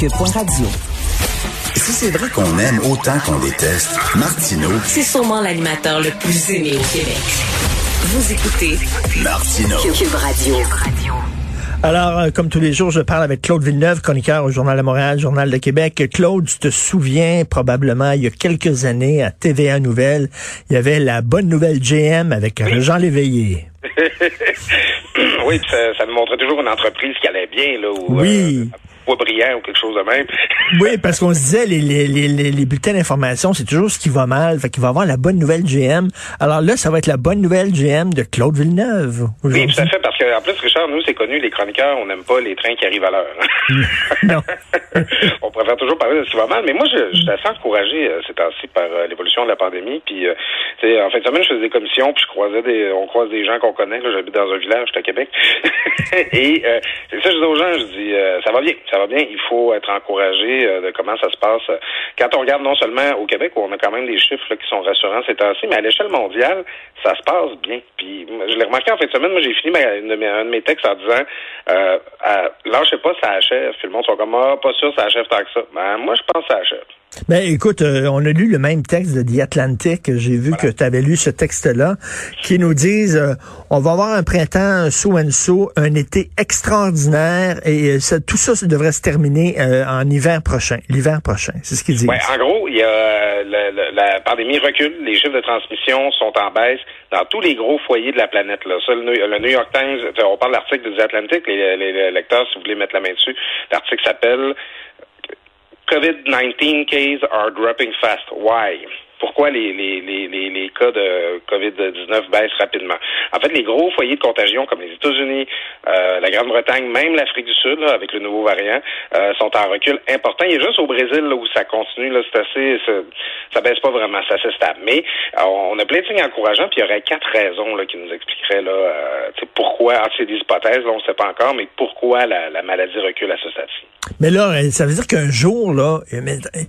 Cube.radio. Si c'est vrai qu'on aime autant qu'on déteste, Martineau, C'est sûrement l'animateur le plus aimé au Québec. Vous écoutez Martineau. Cube Radio. Alors, euh, comme tous les jours, je parle avec Claude Villeneuve, chroniqueur au Journal de Montréal, Journal de Québec. Claude, tu te souviens probablement, il y a quelques années, à TVA Nouvelle, il y avait la bonne nouvelle GM avec Jean Léveillé. oui, ça, ça nous montrait toujours une entreprise qui allait bien, là, ou Oui. euh, brillant ou quelque chose de même. Oui, parce qu'on se disait, les, les, les, les, les bulletins d'information, c'est toujours ce qui va mal. Fait qu'il va avoir la bonne nouvelle GM. Alors là, ça va être la bonne nouvelle GM de Claude Villeneuve. Oui, tout à fait, parce que en plus, Richard, nous, c'est connu, les chroniqueurs, on n'aime pas les trains qui arrivent à l'heure. Non. on préfère toujours parler de ce qui va mal, mais moi, je, je suis assez encouragé euh, ces temps-ci par euh, l'évolution de la pandémie. Puis, euh, en fin de semaine, je faisais des commissions, puis je croisais des, on croise des gens qu'on connaît. J'habite dans un village, j'étais à Québec. Et euh, c'est ça, je dis aux gens, je dis, ça va bien, ça va Il faut être encouragé euh, de comment ça se passe. Quand on regarde non seulement au Québec, où on a quand même des chiffres qui sont rassurants ces temps-ci, mais à l'échelle mondiale, ça se passe bien. Puis, je l'ai remarqué en fin de semaine. Moi, j'ai fini un de mes textes en disant, euh, à- lâchez pas, ça achève. Puis le monde sont comme, ah, pas sûr, ça achève tant que ça. Ben, moi, je pense que ça achève. Ben, écoute, euh, on a lu le même texte de The Atlantic. J'ai vu que tu avais lu ce texte-là, qui nous disent euh, on va avoir un printemps so and so, un été extraordinaire, et euh, ça- tout ça, ça devrait se terminer euh, en hiver prochain. L'hiver prochain, c'est ce qu'ils disent. Ouais, en gros, il y a euh, le- le- la pandémie recule, les chiffres de transmission sont en baisse dans tous les gros foyers de la planète. Là. Ça, le, New- le New York Times, on parle de l'article de The Atlantic, les, les- les lecteurs, si vous voulez mettre la main dessus, l'article s'appelle COVID-19 cases are dropping fast. Why? Pourquoi les, les, les, les, cas de COVID-19 baissent rapidement? En fait, les gros foyers de contagion comme les États-Unis, euh, la Grande-Bretagne, même l'Afrique du Sud, là, avec le nouveau variant, euh, sont en recul important. A juste au Brésil là, où ça continue, là, c'est assez, ça, ça baisse pas vraiment, c'est assez stable. Mais on a plein de signes encourageants, puis il y aurait quatre raisons là, qui nous expliqueraient là, euh, pourquoi, ah, c'est des hypothèses, là, on ne sait pas encore, mais pourquoi la, la maladie recule à ce stade-ci. Mais là, euh, ça veut dire qu'un jour, là, euh, euh,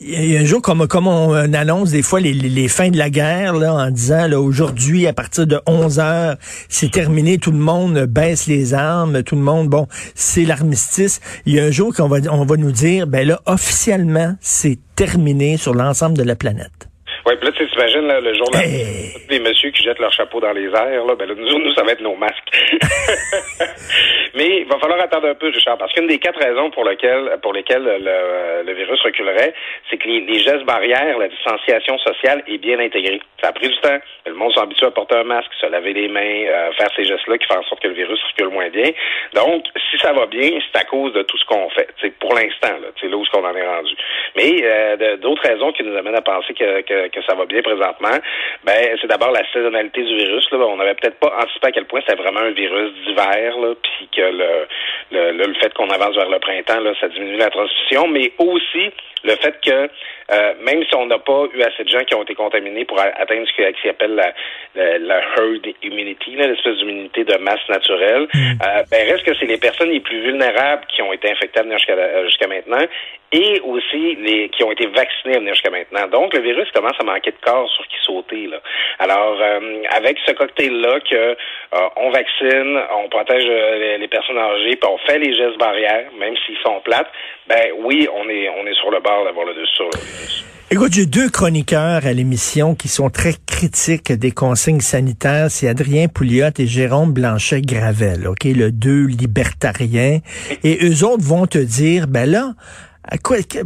il y a un jour, comme, on annonce des fois les, les- les fins de la guerre, là, en disant, là, aujourd'hui, à partir de 11 heures, c'est terminé, tout le monde baisse les armes, tout le monde, bon, c'est l'armistice. Il y a un jour qu'on va, on va nous dire, ben là, officiellement, c'est terminé sur l'ensemble de la planète. Oui, puis là, tu t'imagines, là, le jour là, Hey. tous les messieurs qui jettent leur chapeau dans les airs, là, ben là, nous, nous, ça va être nos masques. Mais il va falloir attendre un peu, Richard, parce qu'une des quatre raisons pour lesquelles, pour lesquelles le, le virus reculerait, c'est que les, les gestes barrières, la distanciation sociale est bien intégrée. Ça a pris du temps. Le monde s'est habitué à porter un masque, se laver les mains, euh, faire ces gestes-là qui font en sorte que le virus recule moins bien. Donc, si ça va bien, c'est à cause de tout ce qu'on fait. C'est pour l'instant, là, c'est là où ce qu'on en est rendu. Mais euh, d'autres raisons qui nous amènent à penser que, que, que ça va bien présentement, ben c'est d'abord la saisonnalité du virus. Là. On n'avait peut-être pas anticipé à quel point c'était vraiment un virus d'hiver, puis que le, le, le, le fait qu'on avance vers le printemps, là, ça diminue la transmission, mais aussi le fait que euh, même si on n'a pas eu assez de gens qui ont été contaminés pour atteindre ce qui- ce qui appelle la, la, la herd immunity, l'espèce d'immunité de masse naturelle, euh, ben reste que c'est les personnes les plus vulnérables qui ont été infectées à venir jusqu'à euh, jusqu'à maintenant et aussi les qui ont été vaccinés à venir jusqu'à maintenant. Donc le virus commence à manquer de corps sur qui sauter. Là. Alors euh, avec ce cocktail-là que euh, on vaccine, on protège euh, les, les personnes âgées, puis on fait les gestes barrières, même s'ils sont plates, ben oui, on est on est sur le bord d'avoir le dessus sur le virus. Écoute, j'ai deux chroniqueurs à l'émission qui sont très critiques des consignes sanitaires. C'est Adrien Pouliot et Jérôme Blanchet-Gravel, OK? Le deux libertariens. Et eux autres vont te dire, ben là,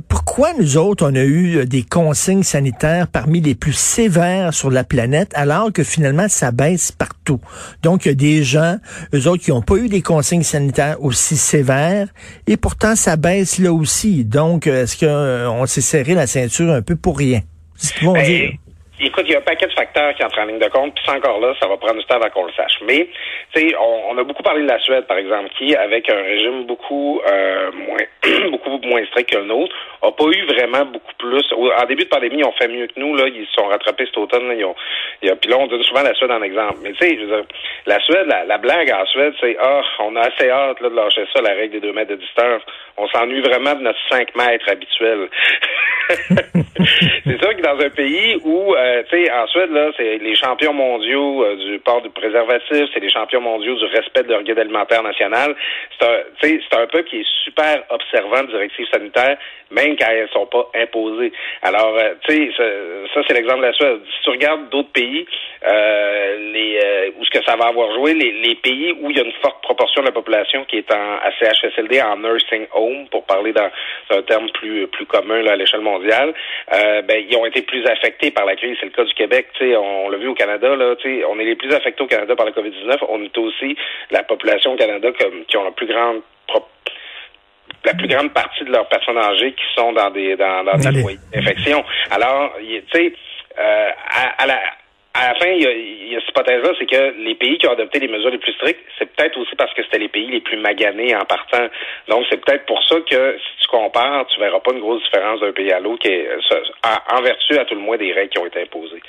pourquoi nous autres, on a eu euh, des consignes sanitaires parmi les plus sévères sur la planète, alors que finalement, ça baisse partout? Donc, il y a des gens, eux autres, qui n'ont pas eu des consignes sanitaires aussi sévères, et pourtant, ça baisse là aussi. Donc, euh, est-ce qu'on s'est serré la ceinture un peu pour rien? C'est ce qu'ils vont Ben, dire. Écoute, il y a un paquet de facteurs qui entrent en ligne de compte, puis encore là, ça va prendre du temps avant qu'on le sache. Mais, tu sais, on, on a beaucoup parlé de la Suède, par exemple, qui, avec un régime beaucoup euh, moins beaucoup moins strict que le nôtre, a pas eu vraiment beaucoup plus. En début de pandémie, ils ont fait mieux que nous, là, ils se sont rattrapés cet automne, là, ils ont, puis là, on donne souvent la Suède en exemple. Mais tu sais, je veux dire, la Suède, la, la blague en Suède, c'est ah, on a assez hâte là, de lâcher ça, la règle des deux mètres de distance. On s'ennuie vraiment de notre 5 mètres habituel. c'est sûr que dans un pays où, euh, tu sais, ensuite, là, c'est les champions mondiaux euh, du port du préservatif, c'est les champions mondiaux du respect de leur guide alimentaire national. C'est un, c'est un peuple qui est super observant de directives sanitaires, même quand elles sont pas imposées. Alors, euh, tu sais, ça, c'est l'exemple de la Suède. Si tu regardes d'autres pays, les où ce que ça va avoir joué, les, pays où il y a une forte proportion de la population qui est en CHSLD, en nursing home, pour parler dans un terme plus plus commun là, à l'échelle mondiale, euh, ben, ils ont été plus affectés par la crise. C'est le cas du Québec. sais, on l'a vu au Canada. Là, on est les plus affectés au Canada par la COVID-19. On est aussi la population au Canada comme, qui ont la plus grande la plus grande partie de leurs personnes âgées qui sont dans des dans, dans des foyers d'infection. Alors, tu sais, euh, à, à la à la fin, il y a, il y a cette hypothèse-là, c'est que les pays qui ont adopté les mesures les plus strictes, c'est peut-être aussi parce que c'était les pays les plus maganés en partant. Donc, c'est peut-être pour ça que si tu compares, tu verras pas une grosse différence d'un pays à l'autre, en, vertu à tout le moins des règles qui ont été imposées.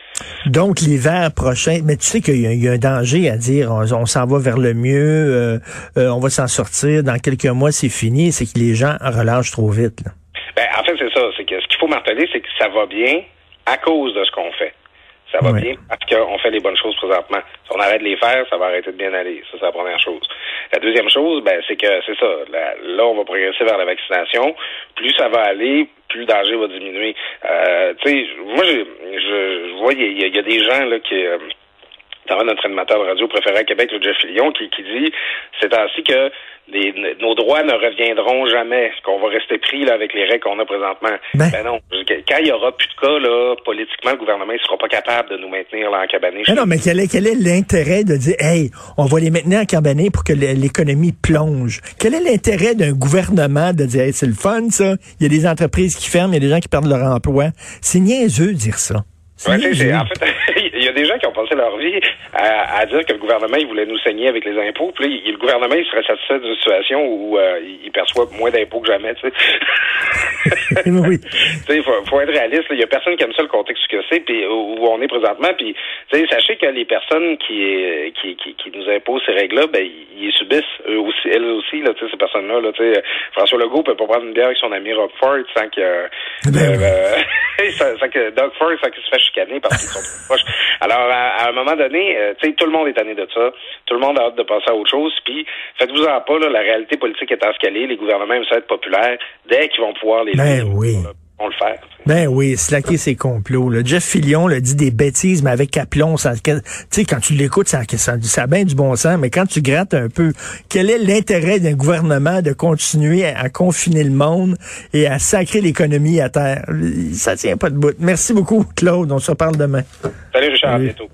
Donc, l'hiver prochain, mais tu sais qu'il y, a un danger à dire, on, s'en va vers le mieux, euh, euh, on va s'en sortir, dans quelques mois, c'est fini, c'est que les gens relâchent trop vite. Ben, en fait, c'est ça. C'est que ce qu'il faut marteler, c'est que ça va bien à cause de ce qu'on fait. Ça va bien parce qu'on fait les bonnes choses présentement. Si on arrête de les faire, ça va arrêter de bien aller. Ça, c'est la première chose. La deuxième chose, ben, c'est que c'est ça. Là, on va progresser vers la vaccination. Plus ça va aller, plus le danger va diminuer. Euh, tu sais, moi, je, je, vois, il y, a des gens là qui euh, notre animateur de radio préféré à Québec, le Jeff Lyon, qui, qui dit c'est ainsi que nos droits ne reviendront jamais, qu'on va rester pris là, avec les règles qu'on a présentement? Ben, ben non, quand il y aura plus de cas, là, politiquement, le gouvernement ne sera pas capable de nous maintenir là, en cabané. Ben non, mais quel est, quel est l'intérêt de dire, hey, on va les maintenir en cabané pour que l'économie plonge? Quel est l'intérêt d'un gouvernement de dire, hey, c'est le fun, ça? Il y a des entreprises qui ferment, il y a des gens qui perdent leur emploi. C'est niaiseux de dire ça. Ouais, c'est, en fait, il y a des gens qui ont passé leur vie à, à, dire que le gouvernement il voulait nous saigner avec les impôts. Puis là, le gouvernement il serait satisfait d'une situation où euh, il perçoit moins d'impôts que jamais. Tu sais, oui. il faut, faut, être réaliste. Il y a personne qui aime ça le contexte que c'est, puis où on est présentement. Puis, tu sais, sachez que les personnes qui, qui, qui, qui nous imposent ces règles-là, ben ils subissent eux aussi, elles aussi. Là, tu sais, ces personnes-là. Là, tu sais, François Legault peut pas prendre une bière avec son ami Rob Ford sans que, ben euh, sans, que Doug Ford sans qu'il se fasse chicaner parce qu'ils sont trop proches. Alors, à, un moment donné, euh, tu sais, tout le monde est tanné de ça. Tout le monde a hâte de passer à autre chose. Puis, faites-vous en pas, là, la réalité politique est escalée. Les gouvernements aiment ça être populaires. Dès qu'ils vont pouvoir les... Ben oui. On le fait. Ben oui, slacker ses complots. Là. Jeff Fillion le dit des bêtises, mais avec aplomb. Ça, tu sais, quand tu l'écoutes, ça, ça, ça a bien du bon sens, mais quand tu grattes un peu, quel est l'intérêt d'un gouvernement de continuer à, confiner le monde et à sacrer l'économie à terre? Ça tient pas de bout. Merci beaucoup, Claude. On se reparle demain. Salut, Richard. À bientôt.